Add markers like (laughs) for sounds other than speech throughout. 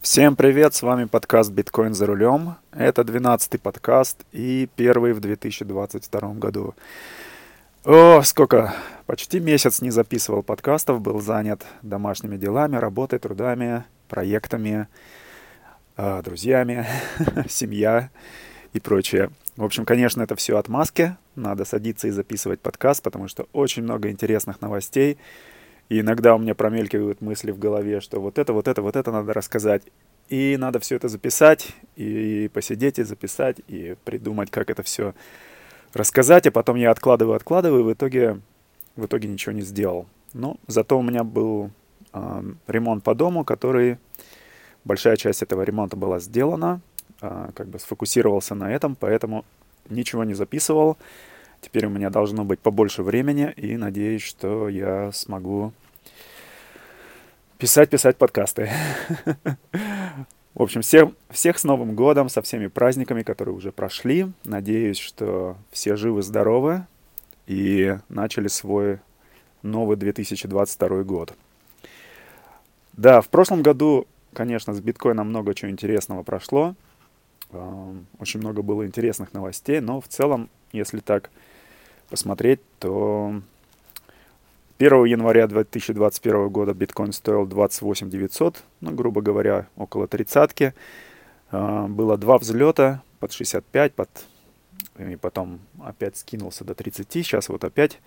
Всем привет, с вами подкаст «Биткоин за рулем». Это 12-й подкаст и первый в 2022 году. О, сколько! Почти месяц не записывал подкастов, был занят домашними делами, работой, трудами, проектами, э, друзьями, (laughs) семья и прочее. В общем, конечно, это все отмазки. Надо садиться и записывать подкаст, потому что очень много интересных новостей – и иногда у меня промелькивают мысли в голове, что вот это, вот это, вот это надо рассказать. И надо все это записать, и посидеть, и записать, и придумать, как это все рассказать. А потом я откладываю, откладываю, и в итоге, в итоге ничего не сделал. Но зато у меня был э, ремонт по дому, который... Большая часть этого ремонта была сделана, э, как бы сфокусировался на этом, поэтому ничего не записывал. Теперь у меня должно быть побольше времени, и надеюсь, что я смогу писать, писать подкасты. (laughs) В общем, всех, всех с Новым годом, со всеми праздниками, которые уже прошли. Надеюсь, что все живы-здоровы и начали свой новый 2022 год. Да, в прошлом году, конечно, с биткоином много чего интересного прошло. Очень много было интересных новостей, но в целом, если так посмотреть, то 1 января 2021 года биткоин стоил 28 900, ну, грубо говоря, около тридцатки. А, было два взлета под 65, под... и потом опять скинулся до 30. Сейчас вот опять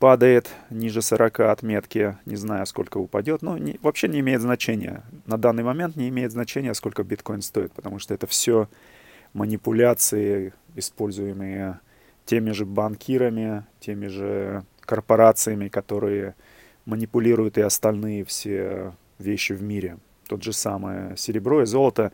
падает ниже 40 отметки. Не знаю, сколько упадет. Но не, вообще не имеет значения. На данный момент не имеет значения, сколько биткоин стоит, потому что это все манипуляции, используемые теми же банкирами, теми же корпорациями, которые манипулируют и остальные все вещи в мире. Тот же самое серебро и золото.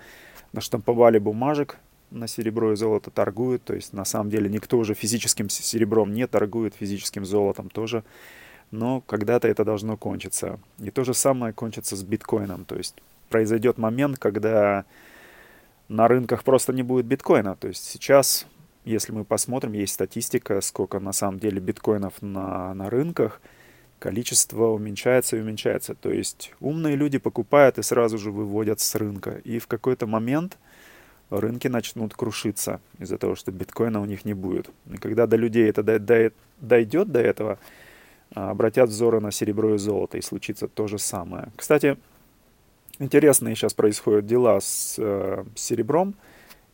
Наштамповали бумажек, на серебро и золото торгуют. То есть на самом деле никто уже физическим серебром не торгует, физическим золотом тоже. Но когда-то это должно кончиться. И то же самое кончится с биткоином. То есть произойдет момент, когда на рынках просто не будет биткоина. То есть сейчас если мы посмотрим, есть статистика, сколько на самом деле биткоинов на, на рынках, количество уменьшается и уменьшается. То есть умные люди покупают и сразу же выводят с рынка. И в какой-то момент рынки начнут крушиться из-за того, что биткоина у них не будет. И когда до людей это дойдет до этого, а, обратят взоры на серебро и золото, и случится то же самое. Кстати, интересные сейчас происходят дела с, э, с серебром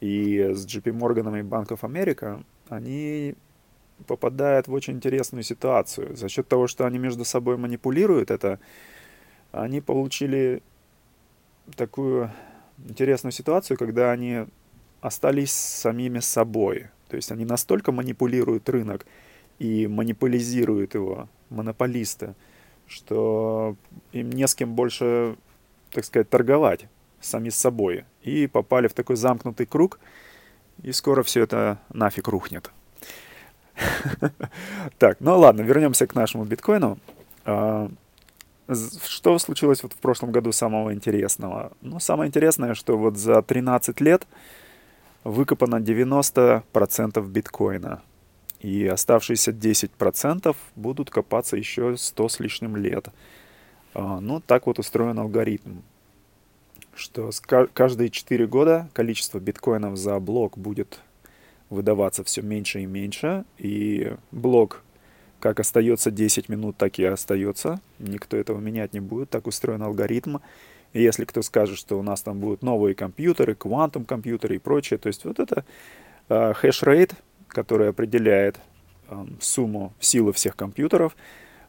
и с JP Morgan и Bank of America, они попадают в очень интересную ситуацию. За счет того, что они между собой манипулируют это, они получили такую интересную ситуацию, когда они остались самими собой. То есть они настолько манипулируют рынок и монополизируют его, монополисты, что им не с кем больше, так сказать, торговать сами с собой. И попали в такой замкнутый круг, и скоро все это нафиг рухнет. (laughs) Так, ну ладно, вернемся к нашему биткоину. А, что случилось вот в прошлом году самого интересного? Ну, самое интересное, что вот за 13 лет выкопано 90% биткоина. И оставшиеся 10% будут копаться еще 100 с лишним лет. А, ну, так вот устроен алгоритм что каждые 4 года количество биткоинов за блок будет выдаваться все меньше и меньше, и блок как остается 10 минут, так и остается. Никто этого менять не будет, так устроен алгоритм. И если кто скажет, что у нас там будут новые компьютеры, quantum компьютеры и прочее, то есть вот это э, хэш-рейт, который определяет э, сумму силы всех компьютеров,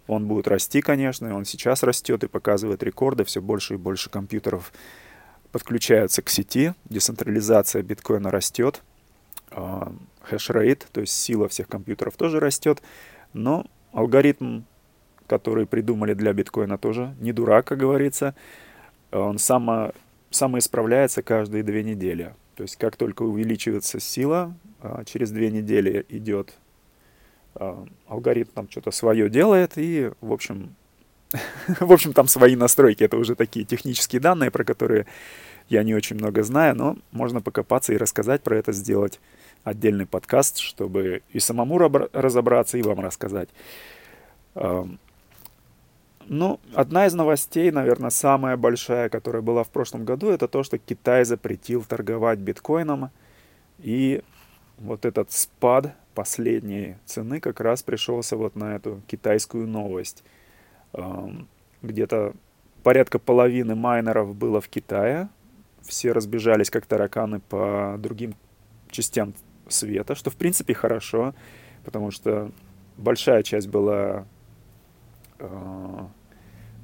он будет расти, конечно, и он сейчас растет и показывает рекорды, все больше и больше компьютеров подключаются к сети, децентрализация биткоина растет, а, хешрейт, то есть сила всех компьютеров тоже растет, но алгоритм, который придумали для биткоина тоже не дурак, как говорится, он само, самоисправляется каждые две недели. То есть как только увеличивается сила, а, через две недели идет а, алгоритм там что-то свое делает, и, в общем, (laughs) В общем, там свои настройки. Это уже такие технические данные, про которые я не очень много знаю, но можно покопаться и рассказать про это, сделать отдельный подкаст, чтобы и самому разобраться, и вам рассказать. Ну, одна из новостей, наверное, самая большая, которая была в прошлом году, это то, что Китай запретил торговать биткоином. И вот этот спад последней цены как раз пришелся вот на эту китайскую новость. Где-то порядка половины майнеров было в Китае. Все разбежались как тараканы по другим частям света, что в принципе хорошо, потому что большая часть была э,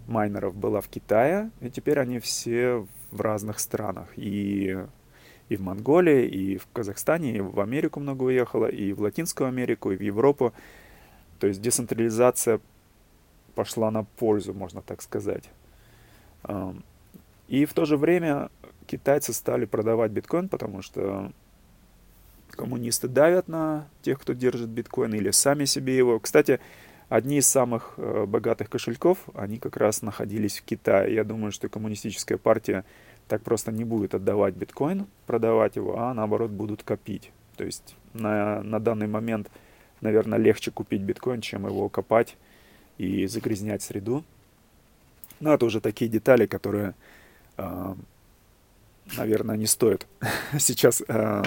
майнеров была в Китае, и теперь они все в разных странах. И, и в Монголии, и в Казахстане, и в Америку много уехало, и в Латинскую Америку, и в Европу. То есть децентрализация пошла на пользу, можно так сказать. И в то же время китайцы стали продавать биткоин, потому что коммунисты давят на тех, кто держит биткоин, или сами себе его. Кстати, одни из самых э, богатых кошельков, они как раз находились в Китае. Я думаю, что коммунистическая партия так просто не будет отдавать биткоин, продавать его, а наоборот будут копить. То есть на, на данный момент, наверное, легче купить биткоин, чем его копать и загрязнять среду. Но это уже такие детали, которые, э, наверное, не стоит (laughs) сейчас э,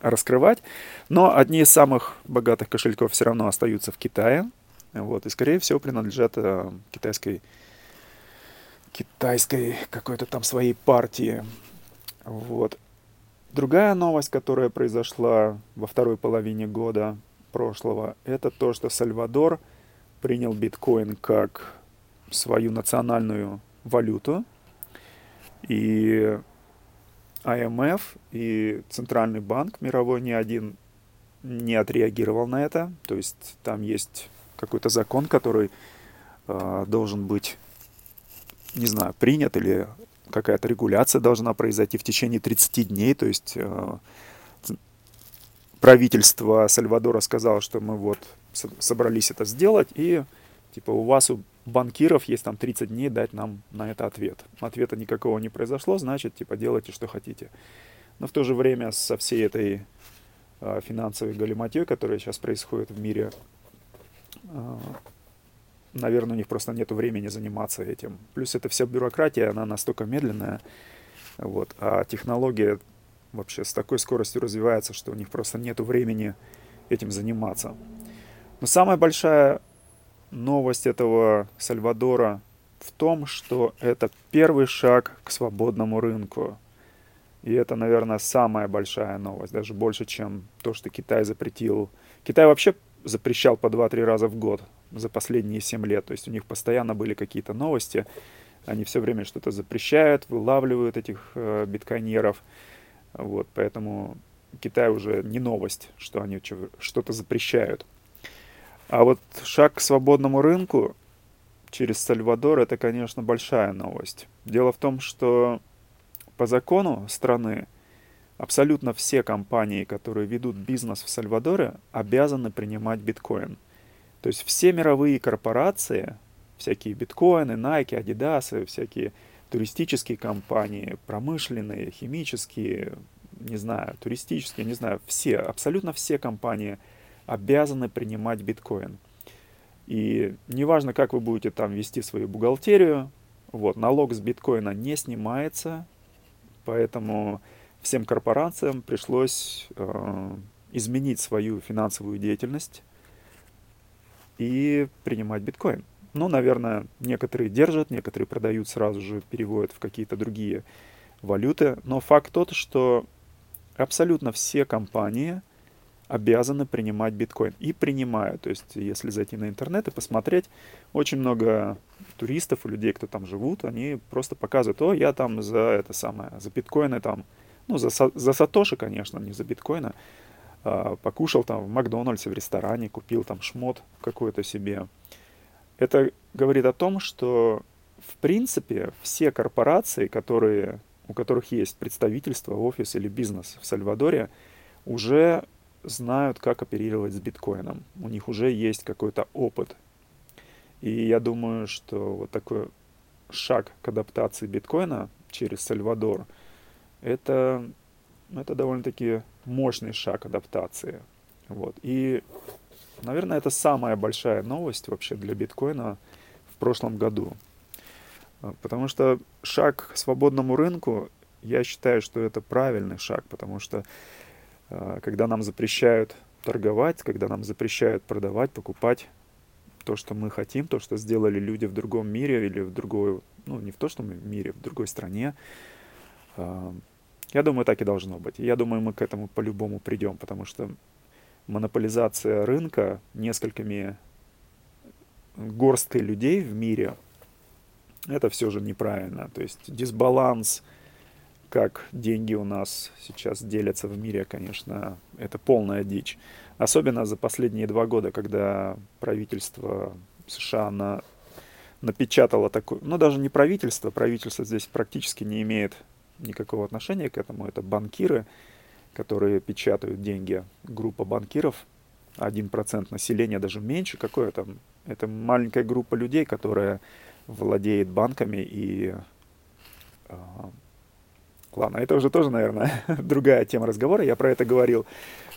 раскрывать. Но одни из самых богатых кошельков все равно остаются в Китае. Вот, и, скорее всего, принадлежат э, китайской, китайской какой-то там своей партии. Вот. Другая новость, которая произошла во второй половине года прошлого, это то, что Сальвадор принял биткоин как свою национальную валюту. И IMF и Центральный банк мировой ни один не отреагировал на это. То есть там есть какой-то закон, который э, должен быть, не знаю, принят или какая-то регуляция должна произойти в течение 30 дней. То есть э, правительство Сальвадора сказало, что мы вот собрались это сделать, и типа у вас, у банкиров, есть там 30 дней дать нам на это ответ. Ответа никакого не произошло, значит, типа делайте, что хотите. Но в то же время со всей этой э, финансовой галиматьей, которая сейчас происходит в мире, э, наверное, у них просто нет времени заниматься этим. Плюс это вся бюрократия, она настолько медленная, вот, а технология вообще с такой скоростью развивается, что у них просто нет времени этим заниматься. Но самая большая новость этого Сальвадора в том, что это первый шаг к свободному рынку. И это, наверное, самая большая новость, даже больше, чем то, что Китай запретил. Китай вообще запрещал по 2-3 раза в год за последние 7 лет. То есть у них постоянно были какие-то новости. Они все время что-то запрещают, вылавливают этих э, биткоинеров. Вот, поэтому Китай уже не новость, что они что-то запрещают. А вот шаг к свободному рынку через Сальвадор это, конечно, большая новость. Дело в том, что по закону страны абсолютно все компании, которые ведут бизнес в Сальвадоре, обязаны принимать биткоин. То есть все мировые корпорации, всякие биткоины, Nike, Adidas, всякие туристические компании, промышленные, химические, не знаю, туристические, не знаю, все, абсолютно все компании – обязаны принимать биткоин. И неважно, как вы будете там вести свою бухгалтерию, вот, налог с биткоина не снимается, поэтому всем корпорациям пришлось э, изменить свою финансовую деятельность и принимать биткоин. Ну, наверное, некоторые держат, некоторые продают сразу же, переводят в какие-то другие валюты. Но факт тот, что абсолютно все компании – обязаны принимать биткоин. И принимают. То есть, если зайти на интернет и посмотреть, очень много туристов и людей, кто там живут, они просто показывают, о, я там за это самое, за биткоины там, ну, за, за сатоши, конечно, не за биткоина, а, покушал там в Макдональдсе, в ресторане, купил там шмот какой-то себе. Это говорит о том, что в принципе все корпорации, которые, у которых есть представительство, офис или бизнес в Сальвадоре, уже знают, как оперировать с биткоином. У них уже есть какой-то опыт. И я думаю, что вот такой шаг к адаптации биткоина через Сальвадор, это, это довольно-таки мощный шаг адаптации. Вот. И, наверное, это самая большая новость вообще для биткоина в прошлом году. А, потому что шаг к свободному рынку, я считаю, что это правильный шаг, потому что когда нам запрещают торговать, когда нам запрещают продавать, покупать то, что мы хотим, то, что сделали люди в другом мире или в другой, ну не в то, что мы в мире, в другой стране, а, я думаю, так и должно быть. Я думаю, мы к этому по-любому придем, потому что монополизация рынка несколькими горсткой людей в мире, это все же неправильно. То есть дисбаланс, как деньги у нас сейчас делятся в мире, конечно, это полная дичь. Особенно за последние два года, когда правительство США на, напечатало такое, ну даже не правительство, правительство здесь практически не имеет никакого отношения к этому, это банкиры, которые печатают деньги, группа банкиров, 1% населения, даже меньше, какое там, это маленькая группа людей, которая владеет банками и... Ладно, это уже тоже, наверное, (laughs) другая тема разговора. Я про это говорил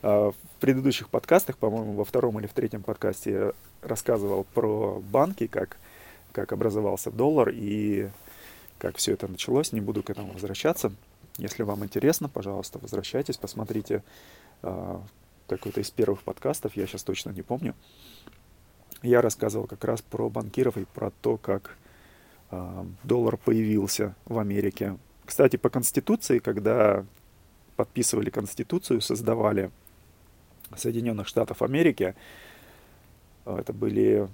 э, в предыдущих подкастах, по-моему, во втором или в третьем подкасте рассказывал про банки, как, как образовался доллар и как все это началось. Не буду к этому возвращаться. Если вам интересно, пожалуйста, возвращайтесь, посмотрите э, какой-то из первых подкастов, я сейчас точно не помню. Я рассказывал как раз про банкиров и про то, как э, доллар появился в Америке. Кстати, по Конституции, когда подписывали Конституцию, создавали Соединенных Штатов Америки, это были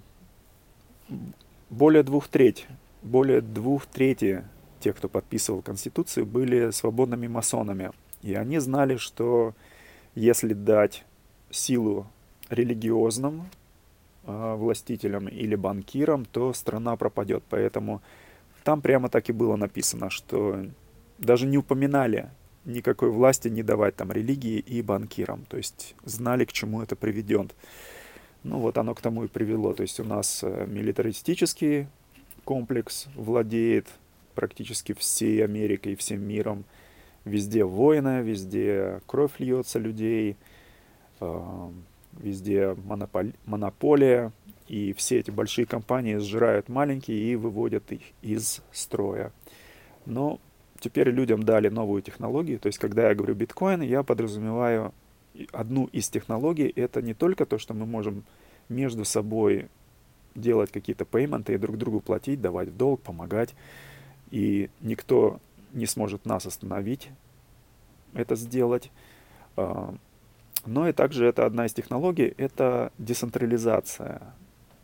более двух треть, более двух трети тех, кто подписывал Конституцию, были свободными масонами. И они знали, что если дать силу религиозным э, властителям или банкирам, то страна пропадет. Поэтому там прямо так и было написано, что даже не упоминали никакой власти не давать там религии и банкирам. То есть знали, к чему это приведет. Ну вот оно к тому и привело. То есть у нас э, милитаристический комплекс владеет практически всей Америкой и всем миром. Везде войны, везде кровь льется людей, э, везде монополия, и все эти большие компании сжирают маленькие и выводят их из строя. Но теперь людям дали новую технологию, то есть когда я говорю биткоин, я подразумеваю одну из технологий, это не только то, что мы можем между собой делать какие-то пейменты и друг другу платить, давать в долг, помогать, и никто не сможет нас остановить это сделать. А, но и также это одна из технологий, это децентрализация.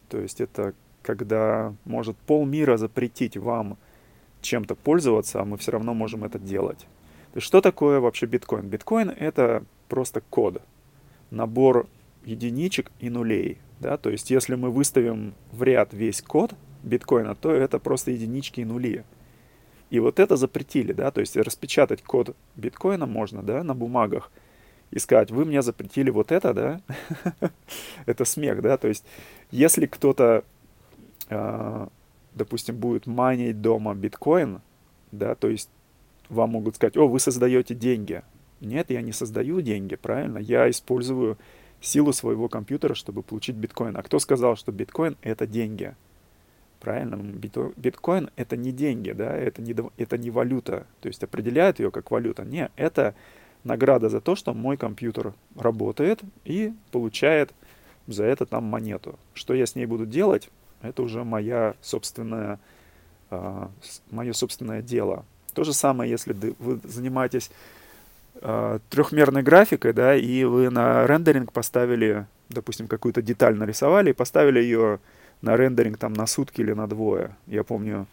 То есть это когда может полмира запретить вам чем-то пользоваться, а мы все равно можем это делать. То есть что такое вообще биткоин? Биткоин это просто код, набор единичек и нулей. Да? То есть если мы выставим в ряд весь код биткоина, то это просто единички и нули. И вот это запретили, да, то есть распечатать код биткоина можно, да, на бумагах и сказать, вы мне запретили вот это, да, (laughs) это смех, да, то есть если кто-то, э, допустим, будет майнить дома биткоин, да, то есть вам могут сказать, о, вы создаете деньги. Нет, я не создаю деньги, правильно, я использую силу своего компьютера, чтобы получить биткоин. А кто сказал, что биткоин это деньги? Правильно, биткоин это не деньги, да, это не, это не валюта, то есть определяет ее как валюта. Не, это награда за то, что мой компьютер работает и получает за это там монету. Что я с ней буду делать, это уже моя собственная, э, мое собственное дело. То же самое, если вы занимаетесь э, трехмерной графикой, да, и вы на рендеринг поставили, допустим, какую-то деталь нарисовали и поставили ее на рендеринг там на сутки или на двое. Я помню,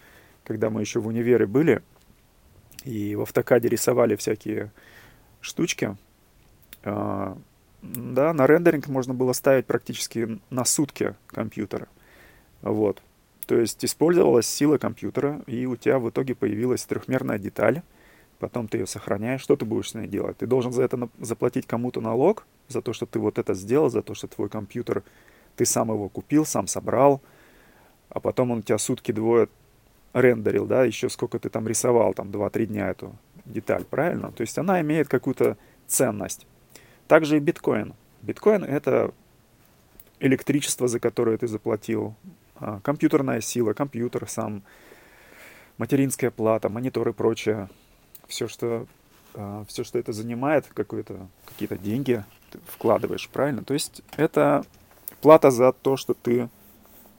когда мы еще в универе были, и в автокаде рисовали всякие штучки, э, да, на рендеринг можно было ставить практически на сутки компьютера. Вот. То есть использовалась сила компьютера, и у тебя в итоге появилась трехмерная деталь, потом ты ее сохраняешь, что ты будешь с ней делать? Ты должен за это заплатить кому-то налог, за то, что ты вот это сделал, за то, что твой компьютер ты сам его купил, сам собрал, а потом он у тебя сутки двое рендерил, да, еще сколько ты там рисовал, там 2-3 дня эту деталь, правильно? То есть она имеет какую-то ценность. Также и биткоин. Биткоин — это электричество, за которое ты заплатил компьютерная сила, компьютер сам, материнская плата, монитор и прочее. Все, что, а, все, что это занимает, какие-то деньги ты вкладываешь, правильно? То есть это плата за то, что ты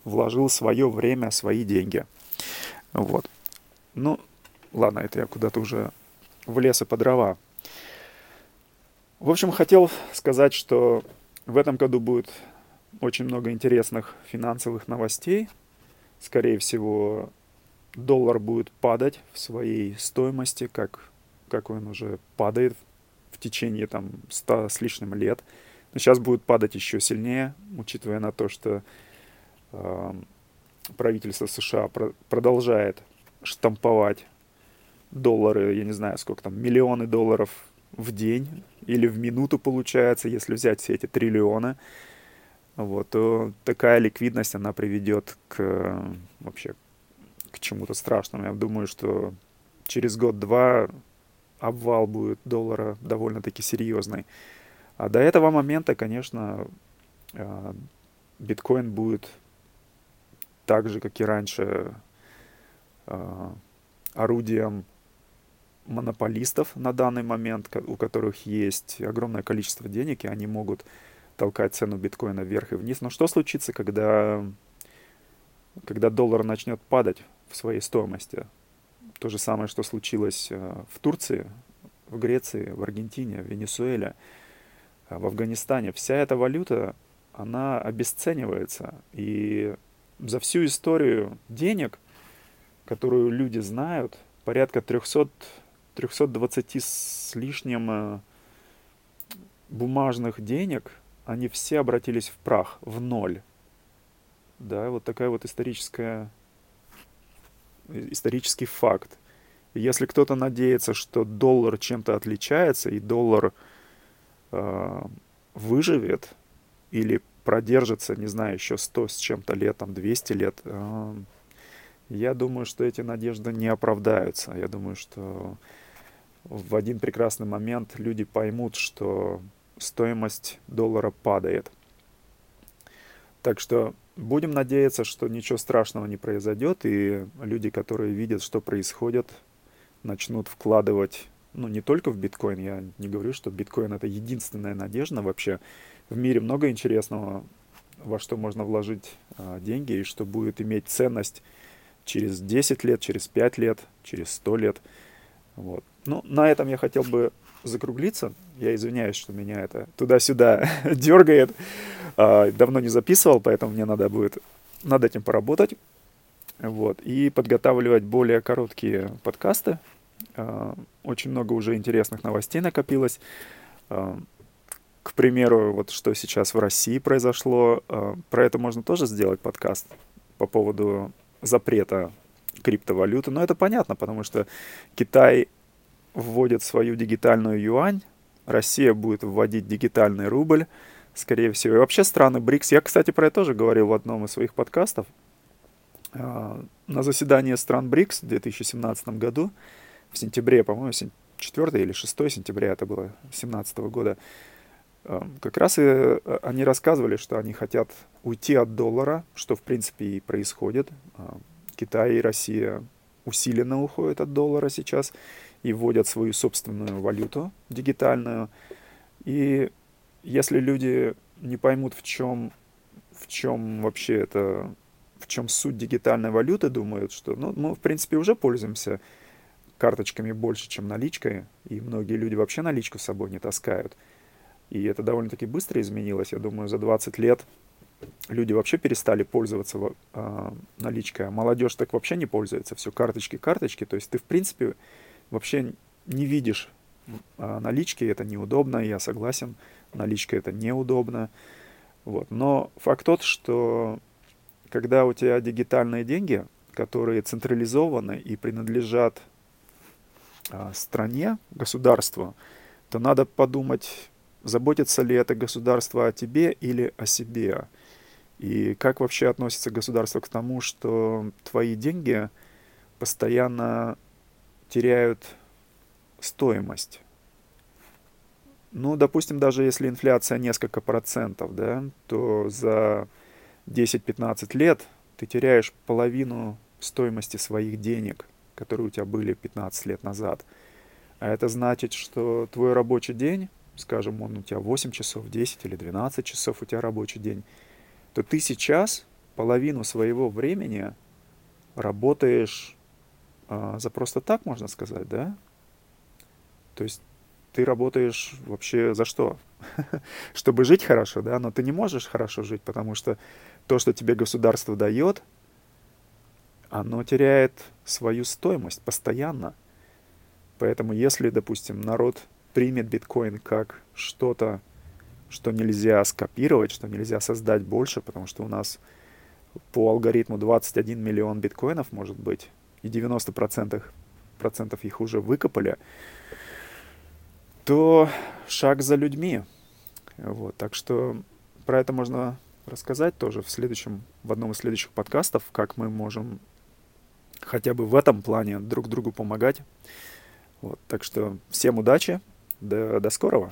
вложил свое время, свои деньги. Вот. Ну, ладно, это я куда-то уже в лес и по дрова. В общем, хотел сказать, что в этом году будет очень много интересных финансовых новостей. Скорее всего, доллар будет падать в своей стоимости, как, как он уже падает в течение там 100 с лишним лет. Но сейчас будет падать еще сильнее, учитывая на то, что э, правительство США про- продолжает штамповать доллары, я не знаю, сколько там, миллионы долларов в день или в минуту получается, если взять все эти триллионы, вот, то такая ликвидность, она приведет к вообще к чему-то страшному. Я думаю, что через год-два обвал будет доллара довольно-таки серьезный. А до этого момента, конечно, а, биткоин будет так же, как и раньше, а, орудием монополистов на данный момент, у которых есть огромное количество денег, и они могут толкать цену биткоина вверх и вниз. Но что случится, когда, когда доллар начнет падать в своей стоимости? То же самое, что случилось э, в Турции, в Греции, в Аргентине, в Венесуэле, э, в Афганистане. Вся эта валюта, она обесценивается. И за всю историю денег, которую люди знают, порядка 300 320 с лишним э, бумажных денег, они все обратились в прах, в ноль. Да, вот такая вот историческая, исторический факт. Если кто-то надеется, что доллар чем-то отличается, и доллар э, выживет или продержится, не знаю, еще 100 с чем-то лет, там 200 лет, э, я думаю, что эти надежды не оправдаются. Я думаю, что в один прекрасный момент люди поймут, что стоимость доллара падает. Так что будем надеяться, что ничего страшного не произойдет, и люди, которые видят, что происходит, начнут вкладывать, ну, не только в биткоин, я не говорю, что биткоин это единственная надежда вообще. В мире много интересного, во что можно вложить а, деньги, и что будет иметь ценность через 10 лет, через 5 лет, через 100 лет. Вот. Ну, на этом я хотел бы закруглиться. Я извиняюсь, что меня это туда-сюда (laughs) дергает. А, давно не записывал, поэтому мне надо будет над этим поработать. Вот. И подготавливать более короткие подкасты. А, очень много уже интересных новостей накопилось. А, к примеру, вот что сейчас в России произошло, про это можно тоже сделать подкаст по поводу запрета криптовалюты. Но это понятно, потому что Китай вводит свою дигитальную юань, Россия будет вводить дигитальный рубль, скорее всего. И вообще страны БРИКС, я, кстати, про это тоже говорил в одном из своих подкастов, а, на заседании стран БРИКС в 2017 году, в сентябре, по-моему, 4 или 6 сентября это было, 2017 года, а, как раз и а, они рассказывали, что они хотят уйти от доллара, что в принципе и происходит. Китай и Россия усиленно уходят от доллара сейчас и вводят свою собственную валюту дигитальную. И если люди не поймут, в чем, в чем вообще это, в чем суть дигитальной валюты, думают, что ну, мы, в принципе, уже пользуемся карточками больше, чем наличкой, и многие люди вообще наличку с собой не таскают. И это довольно-таки быстро изменилось. Я думаю, за 20 лет люди вообще перестали пользоваться э, наличкой, а молодежь так вообще не пользуется. Все карточки, карточки. То есть ты, в принципе, вообще не видишь а налички, это неудобно, я согласен, наличка это неудобно. Вот. Но факт тот, что когда у тебя дигитальные деньги, которые централизованы и принадлежат а, стране, государству, то надо подумать, заботится ли это государство о тебе или о себе. И как вообще относится государство к тому, что твои деньги постоянно теряют стоимость. Ну, допустим, даже если инфляция несколько процентов, да, то за 10-15 лет ты теряешь половину стоимости своих денег, которые у тебя были 15 лет назад. А это значит, что твой рабочий день, скажем, он у тебя 8 часов, 10 или 12 часов у тебя рабочий день, то ты сейчас половину своего времени работаешь за просто так, можно сказать, да? То есть ты работаешь вообще за что? (laughs) Чтобы жить хорошо, да, но ты не можешь хорошо жить, потому что то, что тебе государство дает, оно теряет свою стоимость постоянно. Поэтому если, допустим, народ примет биткоин как что-то, что нельзя скопировать, что нельзя создать больше, потому что у нас по алгоритму 21 миллион биткоинов может быть, и 90% процентов их уже выкопали, то шаг за людьми. Вот, так что про это можно рассказать тоже в следующем, в одном из следующих подкастов, как мы можем хотя бы в этом плане друг другу помогать. Вот, так что всем удачи, до, до скорого.